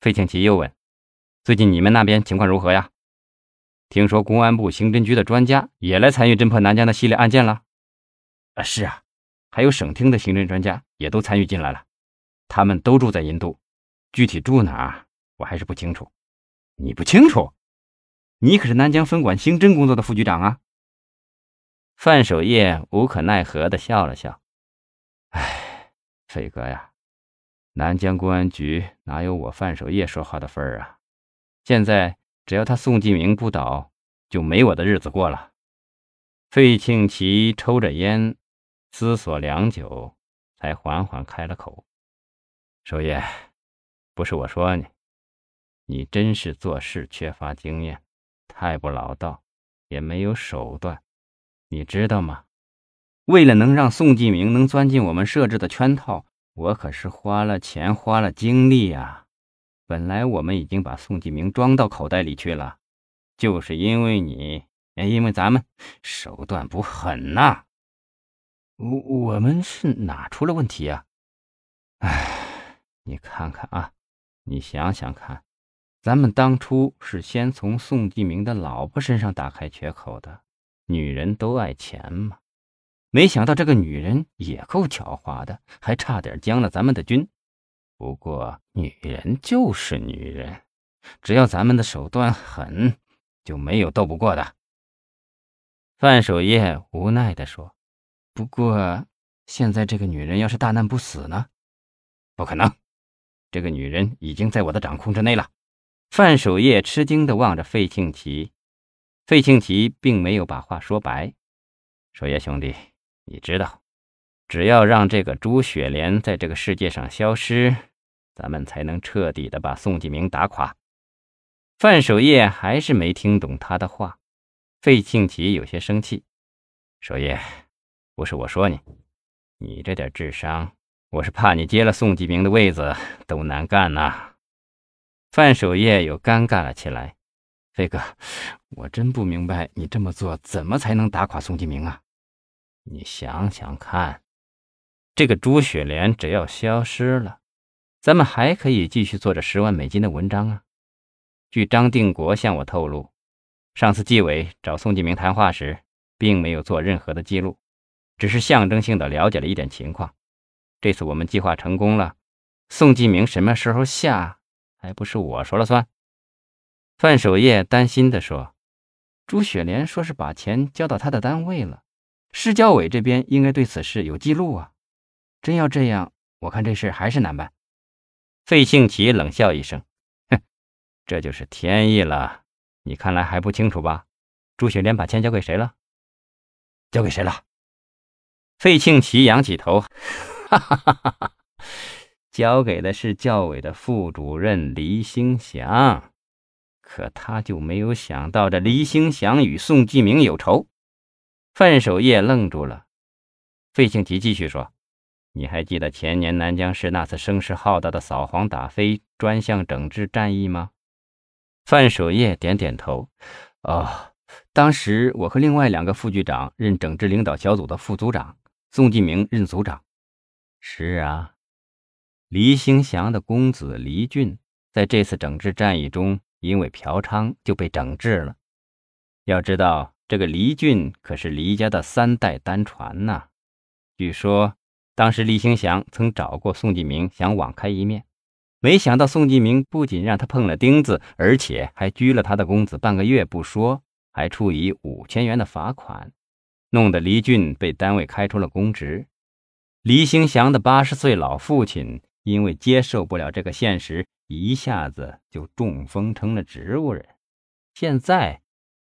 费庆奇又问：“最近你们那边情况如何呀？听说公安部刑侦局的专家也来参与侦破南疆的系列案件了？”“啊，是啊，还有省厅的刑侦专家也都参与进来了。他们都住在印度，具体住哪我还是不清楚。”“你不清楚？你可是南疆分管刑侦工作的副局长啊！”范守业无可奈何地笑了笑：“哎，费哥呀。”南疆公安局哪有我范守业说话的份儿啊？现在只要他宋继明不倒，就没我的日子过了。费庆奇抽着烟，思索良久，才缓缓开了口：“守业，不是我说你，你真是做事缺乏经验，太不老道，也没有手段。你知道吗？为了能让宋继明能钻进我们设置的圈套。”我可是花了钱，花了精力呀！本来我们已经把宋继明装到口袋里去了，就是因为你，因为咱们手段不狠呐。我我们是哪出了问题呀？哎，你看看啊，你想想看，咱们当初是先从宋继明的老婆身上打开缺口的，女人都爱钱嘛。没想到这个女人也够狡猾的，还差点将了咱们的军。不过女人就是女人，只要咱们的手段狠，就没有斗不过的。范守业无奈地说：“不过现在这个女人要是大难不死呢？不可能，这个女人已经在我的掌控之内了。”范守业吃惊地望着费庆奇，费庆奇并没有把话说白：“守业兄弟。”你知道，只要让这个朱雪莲在这个世界上消失，咱们才能彻底的把宋继明打垮。范守业还是没听懂他的话，费庆奇有些生气：“守业，不是我说你，你这点智商，我是怕你接了宋继明的位子都难干呐。”范守业又尴尬了起来：“飞哥，我真不明白你这么做怎么才能打垮宋继明啊？”你想想看，这个朱雪莲只要消失了，咱们还可以继续做着十万美金的文章啊。据张定国向我透露，上次纪委找宋继明谈话时，并没有做任何的记录，只是象征性的了解了一点情况。这次我们计划成功了，宋继明什么时候下，还不是我说了算？范守业担心地说：“朱雪莲说是把钱交到他的单位了。”市教委这边应该对此事有记录啊！真要这样，我看这事还是难办。费庆奇冷笑一声：“哼，这就是天意了。你看来还不清楚吧？朱雪莲把钱交给谁了？交给谁了？”费庆奇仰起头：“哈哈哈哈哈！交给的是教委的副主任黎兴祥。可他就没有想到，这黎兴祥与宋继明有仇。”范守业愣住了，费庆吉继续说：“你还记得前年南江市那次声势浩大的扫黄打非专项整治战役吗？”范守业点点头：“哦，当时我和另外两个副局长任整治领导小组的副组长，宋继明任组长。是啊，黎兴祥的公子黎俊在这次整治战役中因为嫖娼就被整治了。要知道。”这个黎俊可是黎家的三代单传呐。据说当时黎兴祥曾找过宋继明，想网开一面，没想到宋继明不仅让他碰了钉子，而且还拘了他的公子半个月不说，还处以五千元的罚款，弄得黎俊被单位开除了公职。黎兴祥的八十岁老父亲因为接受不了这个现实，一下子就中风成了植物人，现在。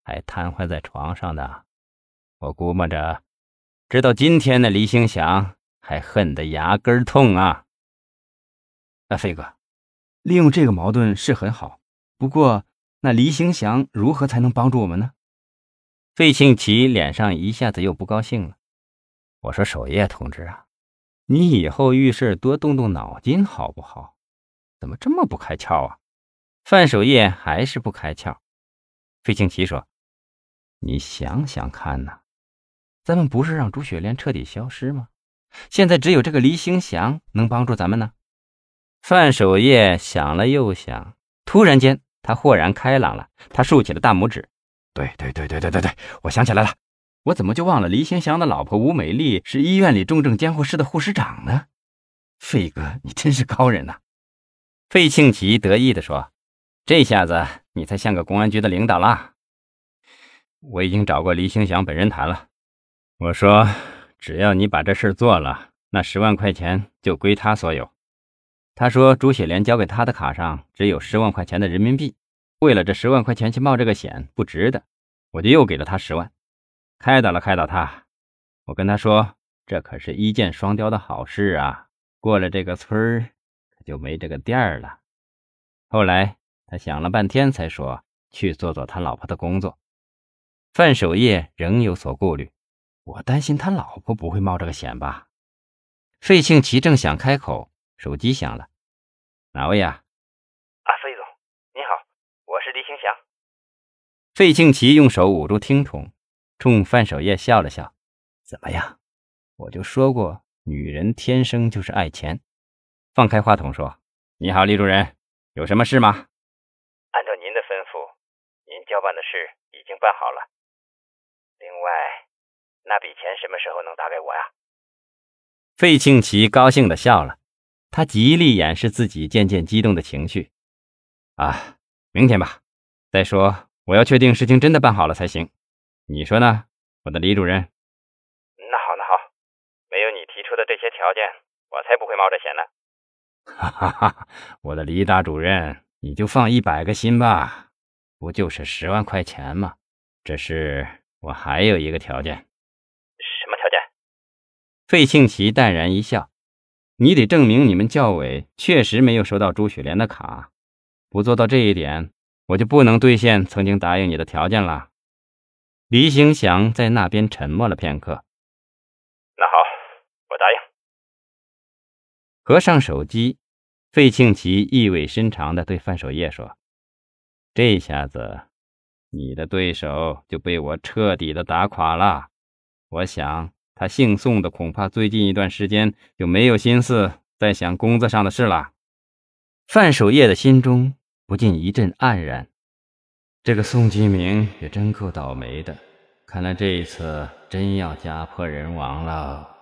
还瘫痪在床上呢，我估摸着，直到今天的黎兴祥还恨得牙根痛啊！那飞哥，利用这个矛盾是很好，不过那黎兴祥如何才能帮助我们呢？费庆奇脸上一下子又不高兴了。我说守业同志啊，你以后遇事多动动脑筋好不好？怎么这么不开窍啊？范守业还是不开窍。费庆奇说。你想想看呐，咱们不是让朱雪莲彻底消失吗？现在只有这个黎兴祥能帮助咱们呢。范守业想了又想，突然间他豁然开朗了，他竖起了大拇指：“对对对对对对对，我想起来了，我怎么就忘了黎兴祥的老婆吴美丽是医院里重症监护室的护士长呢？费哥，你真是高人呐！”费庆奇得意地说：“这下子你才像个公安局的领导啦。”我已经找过黎兴祥本人谈了，我说只要你把这事做了，那十万块钱就归他所有。他说朱雪莲交给他的卡上只有十万块钱的人民币，为了这十万块钱去冒这个险不值得，我就又给了他十万，开导了开导他。我跟他说这可是一箭双雕的好事啊，过了这个村儿。就没这个店儿了。后来他想了半天，才说去做做他老婆的工作。范守业仍有所顾虑，我担心他老婆不会冒这个险吧？费庆奇正想开口，手机响了，哪位呀？啊，费总，你好，我是李兴祥。费庆奇用手捂住听筒，冲范守业笑了笑：“怎么样？我就说过，女人天生就是爱钱。”放开话筒说：“你好，李主任，有什么事吗？”按照您的吩咐，您交办的事已经办好了。另外，那笔钱什么时候能打给我呀？费庆奇高兴的笑了，他极力掩饰自己渐渐激动的情绪。啊，明天吧。再说，我要确定事情真的办好了才行。你说呢，我的李主任？那好，那好，没有你提出的这些条件，我才不会冒这险呢。哈哈哈！我的李大主任，你就放一百个心吧，不就是十万块钱吗？这是我还有一个条件。什么条件？费庆奇淡然一笑：“你得证明你们教委确实没有收到朱雪莲的卡，不做到这一点，我就不能兑现曾经答应你的条件了。”李兴祥在那边沉默了片刻。那好，我答应。合上手机，费庆奇意味深长地对范守业说：“这下子，你的对手就被我彻底的打垮了。我想，他姓宋的恐怕最近一段时间就没有心思再想工作上的事了。”范守业的心中不禁一阵黯然。这个宋金明也真够倒霉的，看来这一次真要家破人亡了。